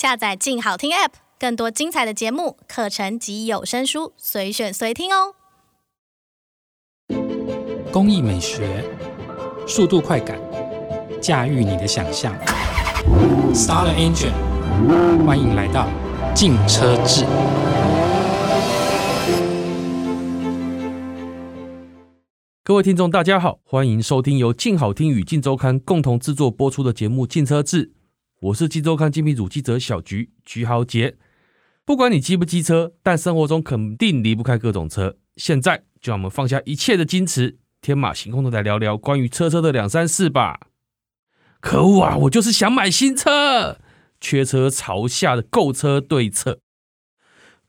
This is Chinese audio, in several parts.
下载“静好听 ”App，更多精彩的节目、课程及有声书，随选随听哦。工艺美学，速度快感，驾驭你的想象。Star the engine，欢迎来到静车志。各位听众，大家好，欢迎收听由静好听与静周刊共同制作播出的节目《静车志》。我是机周刊精品组记者小菊菊豪杰。不管你机不机车，但生活中肯定离不开各种车。现在就让我们放下一切的矜持，天马行空的来聊聊关于车车的两三事吧。可恶啊！我就是想买新车，缺车潮下的购车对策。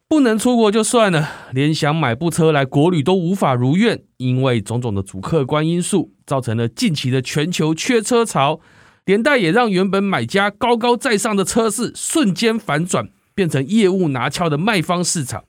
不能出国就算了，连想买部车来国旅都无法如愿，因为种种的主客观因素，造成了近期的全球缺车潮。连带也让原本买家高高在上的车市瞬间反转，变成业务拿翘的卖方市场。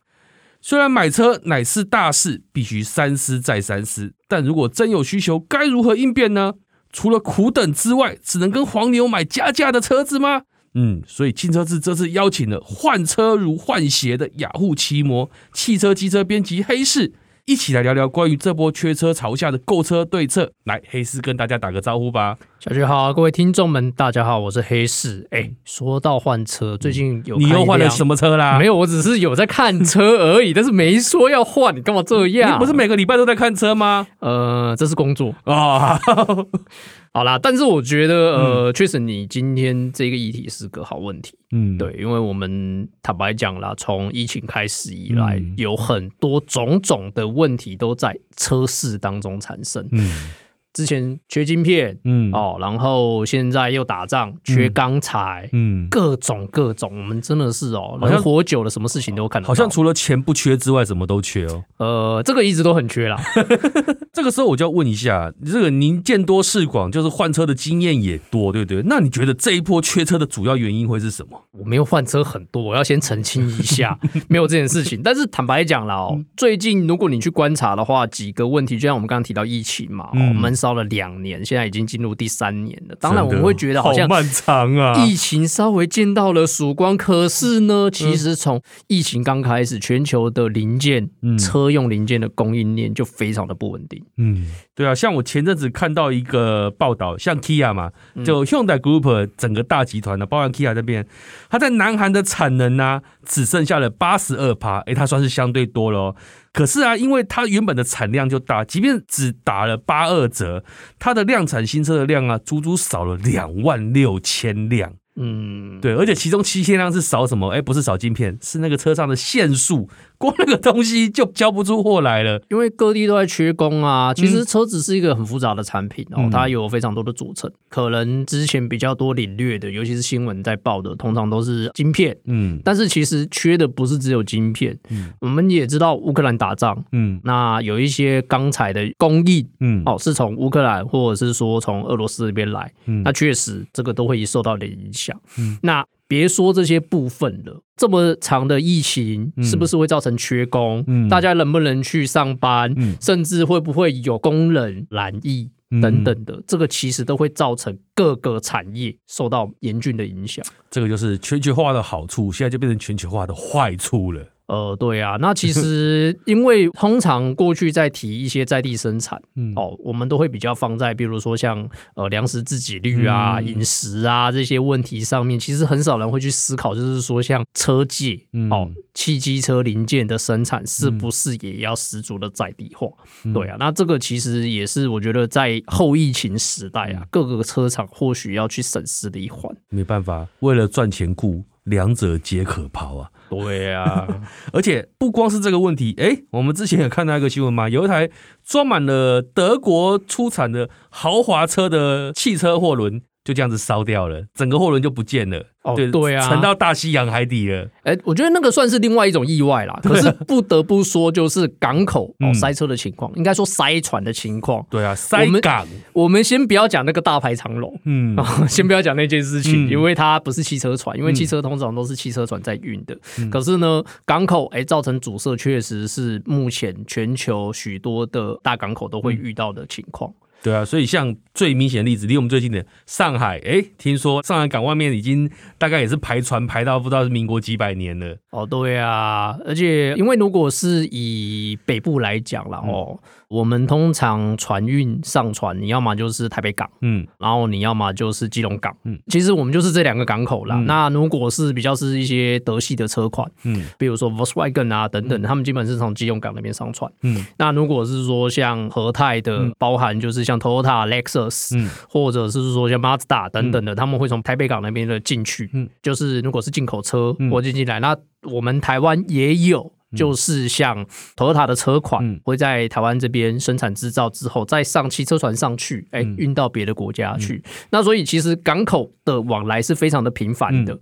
虽然买车乃是大事，必须三思再三思，但如果真有需求，该如何应变呢？除了苦等之外，只能跟黄牛买加价的车子吗？嗯，所以静车志这次邀请了换车如换鞋的雅虎奇摩汽车机车编辑黑市。一起来聊聊关于这波缺车潮下的购车对策。来，黑市跟大家打个招呼吧。小雪好，各位听众们，大家好，我是黑市。哎，说到换车，最近有你又换了什么车啦？没有，我只是有在看车而已，但是没说要换。你干嘛这样？你不是每个礼拜都在看车吗？呃，这是工作啊。哦 好啦，但是我觉得，呃，确、嗯、实你今天这个议题是个好问题，嗯，对，因为我们坦白讲啦，从疫情开始以来，嗯、有很多种种的问题都在车市当中产生，嗯。之前缺晶片，嗯哦，然后现在又打仗，缺钢材，嗯，各种各种，我们真的是哦，好像活久了，什么事情都看到。好像除了钱不缺之外，什么都缺哦。呃，这个一直都很缺啦。这个时候我就要问一下，这个您见多识广，就是换车的经验也多，对不对？那你觉得这一波缺车的主要原因会是什么？我没有换车很多，我要先澄清一下，没有这件事情。但是坦白讲啦哦，最近如果你去观察的话，几个问题，就像我们刚刚提到疫情嘛，我们。烧了两年，现在已经进入第三年了。当然，我们会觉得好像漫长啊。疫情稍微见到了曙光，可是呢，其实从疫情刚开始，全球的零件、车用零件的供应链就非常的不稳定。嗯，对啊，像我前阵子看到一个报道，像 Kia 嘛，就 Hyundai Group 整个大集团的，包含 Kia 这边，它在南韩的产能呢、啊，只剩下了八十二趴，哎，它算是相对多了哦。可是啊，因为它原本的产量就大，即便只打了八二折，它的量产新车的量啊，足足少了两万六千辆。嗯，对，而且其中七千辆是少什么？哎，不是少晶片，是那个车上的线束。光那个东西就交不出货来了，因为各地都在缺工啊。其实车子是一个很复杂的产品哦，它有非常多的组成。可能之前比较多领略的，尤其是新闻在报的，通常都是晶片。嗯，但是其实缺的不是只有晶片。嗯，我们也知道乌克兰打仗，嗯，那有一些钢材的供应，嗯，哦，是从乌克兰或者是说从俄罗斯这边来，嗯，那确实这个都会受到点影响。嗯，那。别说这些部分了，这么长的疫情是不是会造成缺工？嗯，大家能不能去上班？嗯，甚至会不会有工人染疫等等的，这个其实都会造成各个产业受到严峻的影响。这个就是全球化的好处，现在就变成全球化的坏处了。呃，对啊，那其 实因为通常过去在提一些在地生产，嗯，哦，我们都会比较放在比如说像呃粮食自给率啊、嗯、饮食啊这些问题上面，其实很少人会去思考，就是说像车界，嗯、哦，汽机车零件的生产是不是也要十足的在地化？嗯、对啊，那这个其实也是我觉得在后疫情时代啊，各个车厂或许要去审视的一环。没办法，为了赚钱顾，两者皆可抛啊。对呀、啊，而且不光是这个问题，哎，我们之前有看到一个新闻嘛，有一台装满了德国出产的豪华车的汽车货轮。就这样子烧掉了，整个货轮就不见了。哦，对，对啊，沉到大西洋海底了。哎，我觉得那个算是另外一种意外啦。可是不得不说，就是港口哦塞车的情况，应该说塞船的情况。对啊，塞港。我们先不要讲那个大排长龙，嗯，先不要讲那件事情，因为它不是汽车船，因为汽车通常都是汽车船在运的。可是呢，港口哎造成阻塞，确实是目前全球许多的大港口都会遇到的情况。对啊，所以像最明显的例子，离我们最近的上海，哎，听说上海港外面已经大概也是排船排到不知道是民国几百年了。哦，对啊，而且因为如果是以北部来讲了哦。我们通常船运上船，你要么就是台北港，嗯，然后你要么就是基隆港，嗯，其实我们就是这两个港口啦。嗯、那如果是比较是一些德系的车款，嗯，比如说 Volkswagen 啊等等，嗯、他们基本是从基隆港那边上船，嗯。那如果是说像和泰的，嗯、包含就是像 Toyota、Lexus，嗯，或者是说像 Mazda 等等的，嗯、他们会从台北港那边的进去，嗯，就是如果是进口车或进进来，那我们台湾也有。就是像 Toyota 的车款会在台湾这边生产制造之后，再上汽车船上去，哎，运到别的国家去。那所以其实港口的往来是非常的频繁的。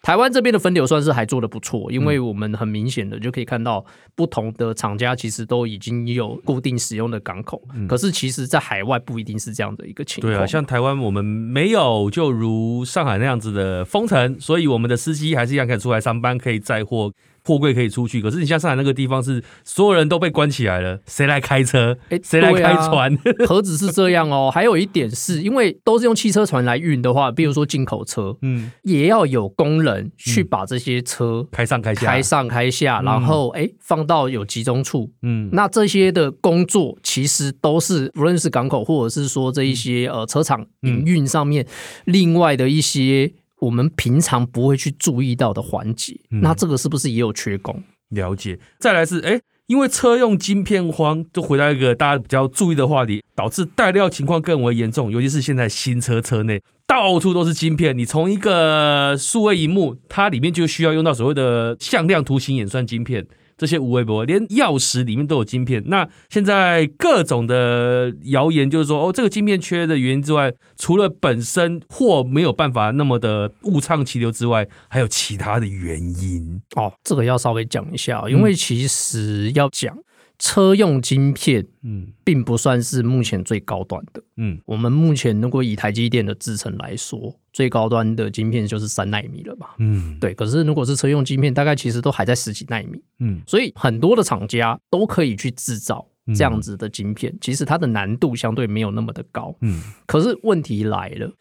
台湾这边的分流算是还做的不错，因为我们很明显的就可以看到，不同的厂家其实都已经有固定使用的港口。可是其实，在海外不一定是这样的一个情况。对啊，像台湾我们没有，就如上海那样子的封城，所以我们的司机还是一样可以出来上班，可以载货。货柜可以出去，可是你像上海那个地方是所有人都被关起来了，谁来开车？哎，谁来开船？何止是这样哦，还有一点是因为都是用汽车船来运的话，比如说进口车，嗯，也要有工人去把这些车开上开下，开上开下，然后哎、欸、放到有集中处，嗯，那这些的工作其实都是不论是港口或者是说这一些呃车厂营运上面另外的一些。我们平常不会去注意到的环节，嗯、那这个是不是也有缺工？了解。再来是，哎，因为车用晶片荒，就回到一个大家比较注意的话题，导致带料情况更为严重。尤其是现在新车车内到处都是晶片，你从一个数位荧幕，它里面就需要用到所谓的向量图形演算晶片。这些无微博，连钥匙里面都有晶片。那现在各种的谣言就是说，哦，这个晶片缺的原因之外，除了本身货没有办法那么的物畅其流之外，还有其他的原因。哦，这个要稍微讲一下，因为其实要讲。车用晶片，嗯，并不算是目前最高端的，嗯，我们目前如果以台积电的制程来说，最高端的晶片就是三纳米了吧，嗯，对。可是如果是车用晶片，大概其实都还在十几纳米，嗯，所以很多的厂家都可以去制造这样子的晶片，其实它的难度相对没有那么的高，嗯。可是问题来了，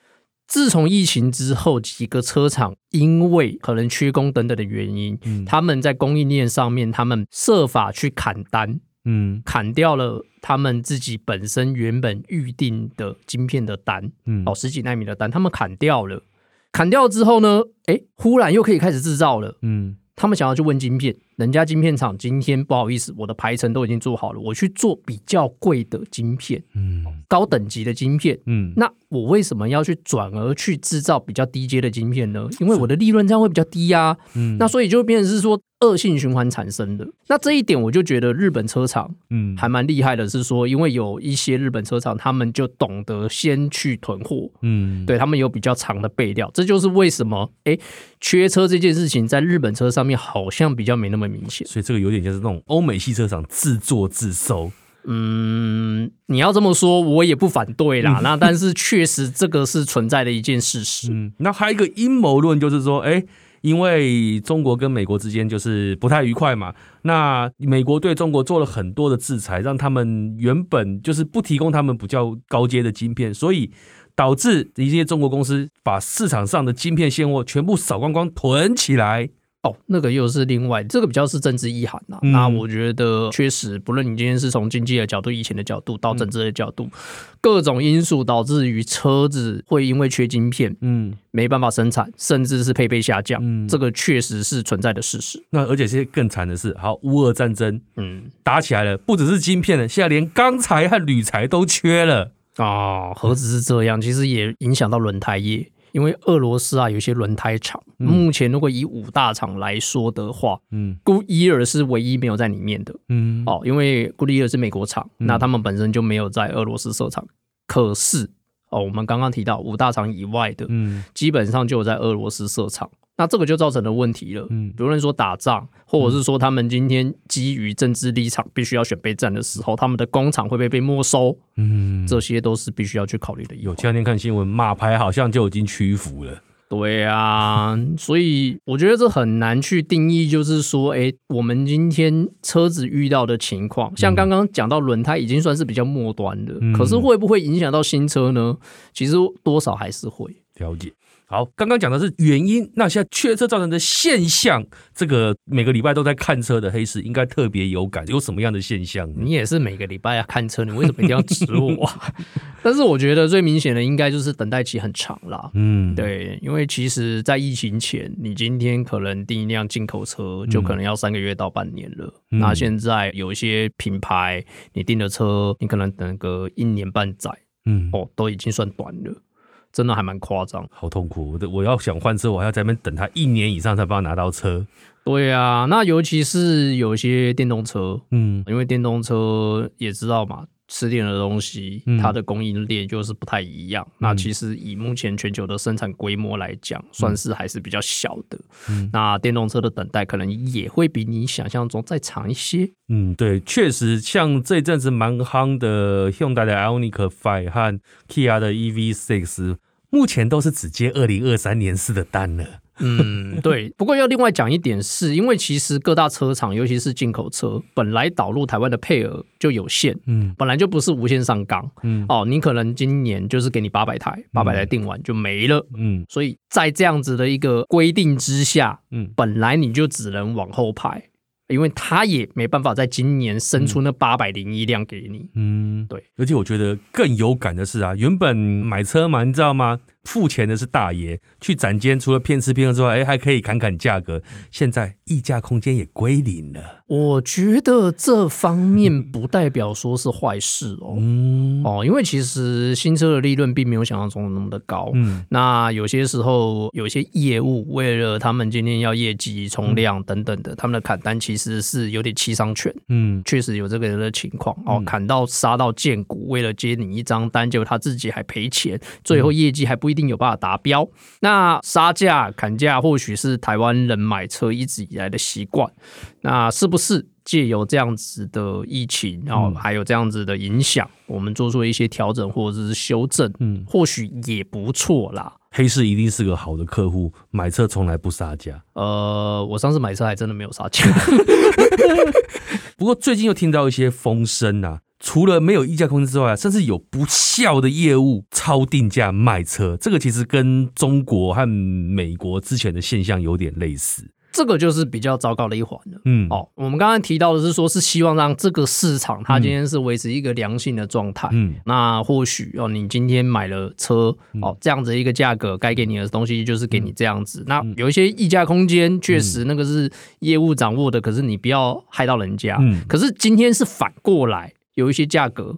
自从疫情之后，几个车厂因为可能缺工等等的原因，嗯，他们在供应链上面，他们设法去砍单。嗯，砍掉了他们自己本身原本预定的晶片的单，嗯，哦，十几纳米的单，他们砍掉了。砍掉之后呢，哎，忽然又可以开始制造了。嗯，他们想要去问晶片，人家晶片厂今天不好意思，我的排程都已经做好了，我去做比较贵的晶片，嗯，高等级的晶片，嗯，那我为什么要去转而去制造比较低阶的晶片呢？因为我的利润这样会比较低呀，啊，嗯，那所以就变成是说。恶性循环产生的，那这一点我就觉得日本车厂，嗯，还蛮厉害的。是说，因为有一些日本车厂，他们就懂得先去囤货，嗯，对他们有比较长的备料。这就是为什么，哎，缺车这件事情在日本车上面好像比较没那么明显。所以这个有点就是那种欧美汽车厂自作自受。嗯，你要这么说，我也不反对啦。嗯、那但是确实这个是存在的一件事实。嗯，那还有一个阴谋论就是说，哎。因为中国跟美国之间就是不太愉快嘛，那美国对中国做了很多的制裁，让他们原本就是不提供他们比较高阶的晶片，所以导致一些中国公司把市场上的晶片现货全部扫光光囤起来。哦，那个又是另外，这个比较是政治意涵呐、啊。嗯、那我觉得确实，不论你今天是从经济的角度、疫情的角度到政治的角度，嗯、各种因素导致于车子会因为缺晶片，嗯，没办法生产，甚至是配备下降。嗯，这个确实是存在的事实。那而且现在更惨的是，好，乌俄战争，嗯，打起来了，不只是晶片了，现在连钢材和铝材都缺了啊、哦！何止是这样，其实也影响到轮胎业。因为俄罗斯啊，有些轮胎厂，嗯、目前如果以五大厂来说的话，嗯，Goodyear 是唯一没有在里面的，嗯，哦，因为 Goodyear 是美国厂，嗯、那他们本身就没有在俄罗斯设厂。可是，哦，我们刚刚提到五大厂以外的，嗯，基本上就有在俄罗斯设厂。那这个就造成了问题了，嗯，比如说打仗，或者是说他们今天基于政治立场必须要选备战的时候，他们的工厂会不会被没收？嗯，这些都是必须要去考虑的。有前两天看新闻，马牌好像就已经屈服了。对啊，所以我觉得这很难去定义，就是说，哎，我们今天车子遇到的情况，像刚刚讲到轮胎已经算是比较末端的，嗯、可是会不会影响到新车呢？其实多少还是会了解。好，刚刚讲的是原因，那现在缺车造成的现象，这个每个礼拜都在看车的黑市应该特别有感，有什么样的现象？你也是每个礼拜要看车，你为什么一定要指我？但是我觉得最明显的应该就是等待期很长啦。嗯，对，因为其实，在疫情前，你今天可能订一辆进口车，就可能要三个月到半年了。嗯、那现在有一些品牌，你订的车，你可能等个一年半载，嗯，哦，都已经算短了。真的还蛮夸张，好痛苦！我我要想换车，我还要在那边等他一年以上才帮他拿到车。对啊，那尤其是有些电动车，嗯，因为电动车也知道嘛。吃电的东西，它的供应链就是不太一样。嗯、那其实以目前全球的生产规模来讲，嗯、算是还是比较小的。嗯、那电动车的等待可能也会比你想象中再长一些。嗯，对，确实，像这阵子蛮夯的，Hyundai 的 Ioniq 5和 Kia 的 EV6，目前都是只接二零二三年式的单了。嗯，对。不过要另外讲一点是，因为其实各大车厂，尤其是进口车，本来导入台湾的配额就有限，嗯，本来就不是无限上纲，嗯，哦，你可能今年就是给你八百台，八百台订完就没了，嗯，所以在这样子的一个规定之下，嗯，本来你就只能往后排。因为他也没办法在今年生出那八百零一辆给你，嗯，对。而且我觉得更有感的是啊，原本买车嘛，你知道吗？付钱的是大爷，去展间除了骗吃骗喝之外，哎，还可以砍砍价格。现在溢价空间也归零了。我觉得这方面不代表说是坏事哦，嗯、哦，因为其实新车的利润并没有想象中的那么的高。嗯，那有些时候有些业务为了他们今天要业绩冲量等等的，嗯、他们的砍单其实是有点七伤拳。嗯，确实有这个人的情况哦，砍到杀到见骨，为了接你一张单，结果他自己还赔钱，最后业绩还不一定有办法达标。那杀价砍价或许是台湾人买车一直以来的习惯。那是不是借由这样子的疫情，然后还有这样子的影响，嗯、我们做出一些调整或者是修正，嗯，或许也不错啦。黑市一定是个好的客户，买车从来不杀价。呃，我上次买车还真的没有杀价。不过最近又听到一些风声啊，除了没有议价空间之外，甚至有不孝的业务超定价卖车，这个其实跟中国和美国之前的现象有点类似。这个就是比较糟糕的一环了。嗯，哦，我们刚刚提到的是说，是希望让这个市场它今天是维持一个良性的状态。嗯，那或许哦，你今天买了车，哦，这样子一个价格，该给你的东西就是给你这样子。那有一些溢价空间，确实那个是业务掌握的，可是你不要害到人家。嗯，可是今天是反过来，有一些价格。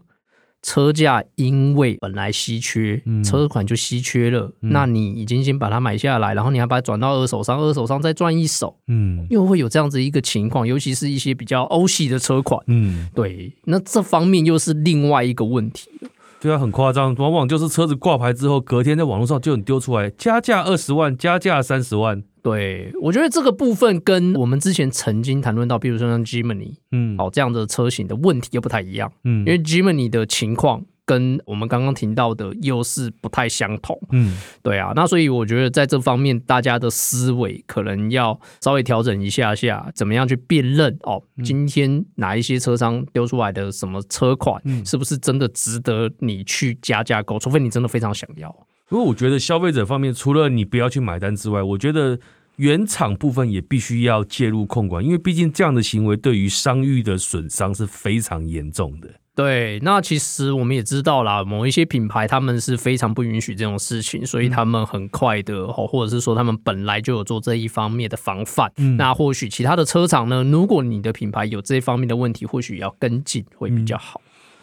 车价因为本来稀缺，嗯、车款就稀缺了。嗯、那你已经先把它买下来，然后你还把它转到二手商，二手商再赚一手，嗯，又会有这样子一个情况。尤其是一些比较欧系的车款，嗯，对，那这方面又是另外一个问题了。对啊，很夸张，往往就是车子挂牌之后，隔天在网络上就很丢出来，加价二十万，加价三十万。对，我觉得这个部分跟我们之前曾经谈论到，比如说像 Jimny，嗯，好这样的车型的问题又不太一样，嗯，因为 Jimny 的情况跟我们刚刚听到的又是不太相同，嗯，对啊，那所以我觉得在这方面，大家的思维可能要稍微调整一下下，怎么样去辨认哦，今天哪一些车商丢出来的什么车款，是不是真的值得你去加价购，除非你真的非常想要。不过我觉得消费者方面，除了你不要去买单之外，我觉得原厂部分也必须要介入控管，因为毕竟这样的行为对于商誉的损伤是非常严重的。对，那其实我们也知道啦，某一些品牌他们是非常不允许这种事情，所以他们很快的，或者是说他们本来就有做这一方面的防范。嗯，那或许其他的车厂呢，如果你的品牌有这一方面的问题，或许要跟进会比较好。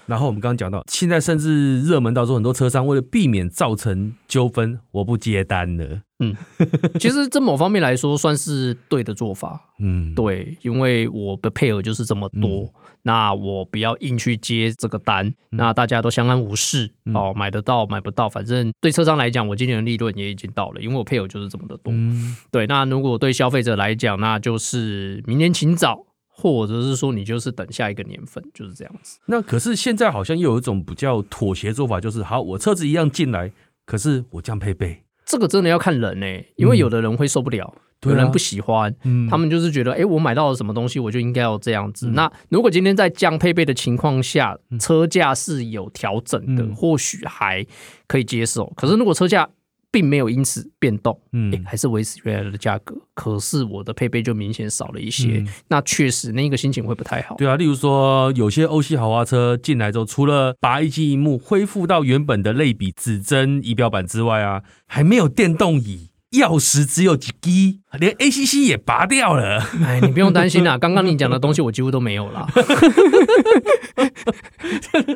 然后我们刚刚讲到，现在甚至热门到说，很多车商为了避免造成纠纷，我不接单了。嗯，其实这某方面来说算是对的做法。嗯，对，因为我的配额就是这么多，嗯、那我不要硬去接这个单，嗯、那大家都相安无事。嗯、哦，买得到买不到，反正对车商来讲，我今年的利润也已经到了，因为我配额就是这么的多。嗯，对，那如果对消费者来讲，那就是明年请早。或者是说你就是等下一个年份，就是这样子。那可是现在好像又有一种比较妥协做法，就是好，我车子一样进来，可是我降配备，这个真的要看人呢、欸，因为有的人会受不了，嗯、有人不喜欢，嗯、他们就是觉得，哎、欸，我买到了什么东西，我就应该要这样子。嗯、那如果今天在降配备的情况下，车价是有调整的，嗯、或许还可以接受。可是如果车价，并没有因此变动，嗯，还是维持原来的价格，可是我的配备就明显少了一些，嗯、那确实那个心情会不太好。对啊，例如说有些欧系豪华车进来之后，除了把一机一幕恢复到原本的类比指针仪表板之外啊，还没有电动椅。钥匙只有几滴，连 ACC 也拔掉了。哎，你不用担心啦，刚刚你讲的东西我几乎都没有了。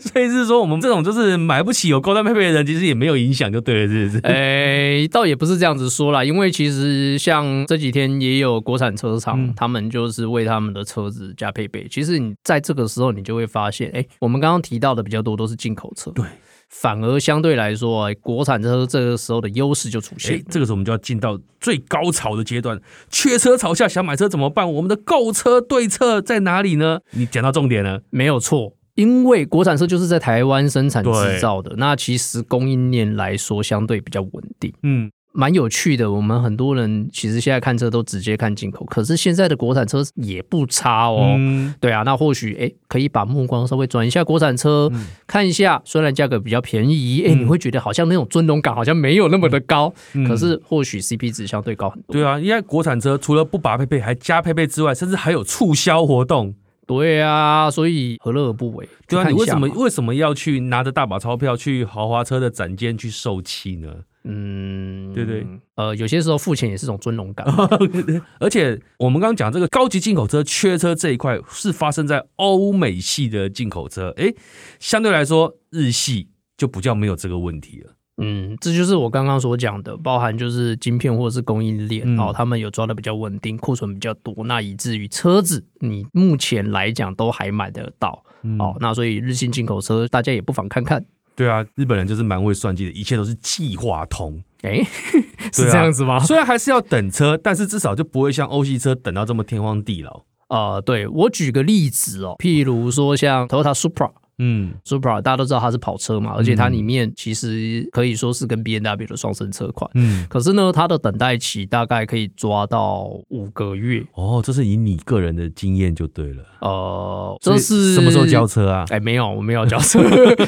所以是说，我们这种就是买不起有高端配备的人，其实也没有影响，就对了，是不是？哎，倒也不是这样子说啦，因为其实像这几天也有国产车厂，嗯、他们就是为他们的车子加配备。其实你在这个时候，你就会发现，哎，我们刚刚提到的比较多都是进口车。对。反而相对来说，国产车这个时候的优势就出现。哎，这个时候我们就要进到最高潮的阶段。缺车潮下，想买车怎么办？我们的购车对策在哪里呢？你讲到重点了，没有错。因为国产车就是在台湾生产制造的，那其实供应链来说相对比较稳定。嗯。蛮有趣的，我们很多人其实现在看车都直接看进口，可是现在的国产车也不差哦。嗯、对啊，那或许哎，可以把目光稍微转一下国产车，嗯、看一下，虽然价格比较便宜，哎、嗯，你会觉得好像那种尊荣感好像没有那么的高，嗯、可是或许 CP 值相对高很多。对啊，因为国产车除了不拔配备，还加配备之外，甚至还有促销活动。对啊，所以何乐而不为？对啊，你为什么为什么要去拿着大把钞票去豪华车的展间去受气呢？嗯，对对，呃，有些时候付钱也是种尊荣感，而且我们刚刚讲这个高级进口车缺车这一块是发生在欧美系的进口车，诶，相对来说日系就比较没有这个问题了。嗯，这就是我刚刚所讲的，包含就是晶片或者是供应链，嗯、哦，他们有抓的比较稳定，库存比较多，那以至于车子你目前来讲都还买得到，嗯、哦，那所以日系进口车大家也不妨看看。对啊，日本人就是蛮会算计的，一切都是计划通。哎，是这样子吗？虽然还是要等车，但是至少就不会像欧系车等到这么天荒地老。呃，对，我举个例子哦，譬如说像 Toyota Supra。嗯，Supra 大家都知道它是跑车嘛，而且它里面其实可以说是跟 B N W 的双生车款。嗯，可是呢，它的等待期大概可以抓到五个月。哦，这是以你个人的经验就对了。呃，这是什么时候交车啊？哎，没有，我没有交车。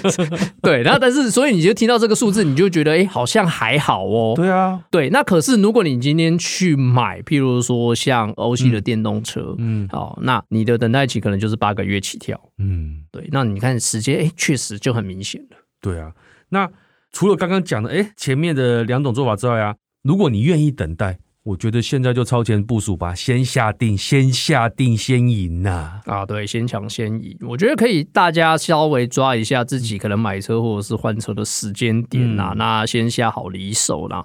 对，然后但是所以你就听到这个数字，你就觉得哎，好像还好哦。对啊，对。那可是如果你今天去买，譬如说像欧系的电动车，嗯，好，那你的等待期可能就是八个月起跳。嗯，对。那你看。时间哎，确实就很明显了。对啊，那除了刚刚讲的哎，前面的两种做法之外啊，如果你愿意等待，我觉得现在就超前部署吧，先下定，先下定，先赢呐！啊，对，先抢先赢。我觉得可以，大家稍微抓一下自己可能买车或者是换车的时间点呐，嗯、那先下好离手啦。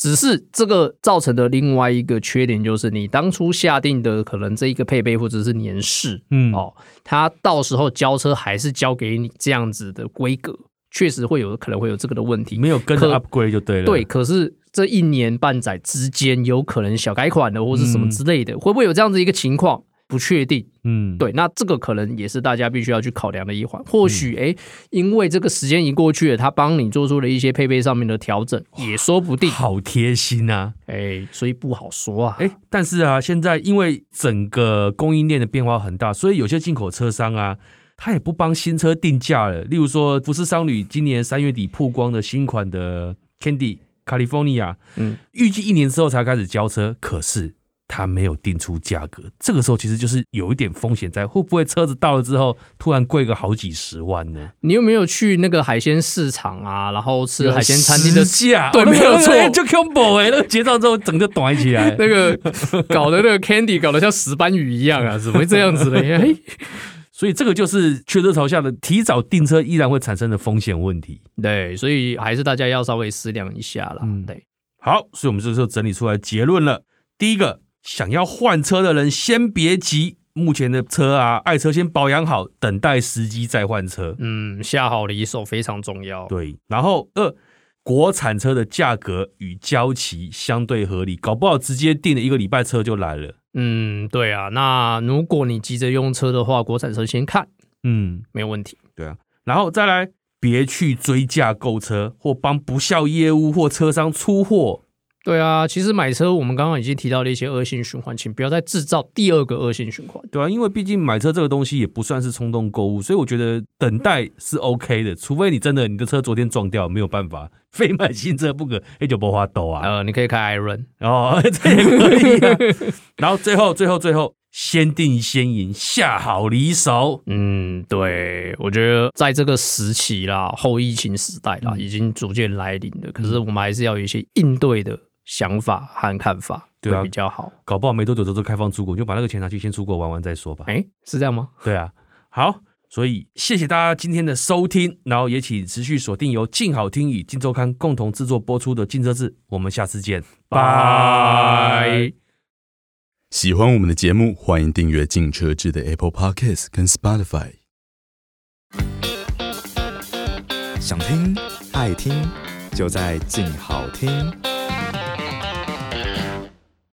只是这个造成的另外一个缺点，就是你当初下定的可能这一个配备或者是年式，嗯，哦，它到时候交车还是交给你这样子的规格，确实会有可能会有这个的问题，没有跟着 upgrade 就对了。对，可是这一年半载之间，有可能小改款的或是什么之类的，会不会有这样子一个情况？不确定，嗯，对，那这个可能也是大家必须要去考量的一环。或许，哎、嗯，因为这个时间已经过去了，他帮你做出了一些配备上面的调整，也说不定。好贴心呐、啊，哎，所以不好说啊。哎，但是啊，现在因为整个供应链的变化很大，所以有些进口车商啊，他也不帮新车定价了。例如说，福斯商旅今年三月底曝光的新款的 Candy California，嗯，预计一年之后才开始交车，可是。他没有定出价格，这个时候其实就是有一点风险在，会不会车子到了之后突然贵个好几十万呢？你有没有去那个海鲜市场啊？然后吃海鲜餐厅的价？对，没有错，就 combo 哎，那个结账之后整个短起来，那个搞的那个 candy 搞得像石斑鱼一样啊，怎么会这样子呢？所以这个就是缺车潮下的提早订车依然会产生的风险问题。对，所以还是大家要稍微思量一下啦。嗯，对。好，所以我们这时候整理出来结论了，第一个。想要换车的人先别急，目前的车啊，爱车先保养好，等待时机再换车。嗯，下好离手非常重要。对，然后二，国产车的价格与交期相对合理，搞不好直接订了一个礼拜车就来了。嗯，对啊，那如果你急着用车的话，国产车先看，嗯，没有问题。对啊，然后再来别去追价购车，或帮不孝业务或车商出货。对啊，其实买车我们刚刚已经提到了一些恶性循环，请不要再制造第二个恶性循环。对啊，因为毕竟买车这个东西也不算是冲动购物，所以我觉得等待是 OK 的，除非你真的你的车昨天撞掉，没有办法非买新车不可，那就不花抖啊。呃，你可以开 Iron 哦，这也可以啊。然后最后最后最后，先定先赢，下好离手。嗯，对，我觉得在这个时期啦，后疫情时代啦，嗯、已经逐渐来临了。可是我们还是要有一些应对的。想法和看法对比较好，搞不好没多久之后就开放出国，就把那个钱拿去先出国玩玩再说吧。哎，是这样吗？对啊，好，所以谢谢大家今天的收听，然后也请持续锁定由静好听与静周刊共同制作播出的《静车志》，我们下次见，拜。喜欢我们的节目，欢迎订阅《镜车志》的 Apple Podcast 跟 Spotify。想听爱听，就在静好听。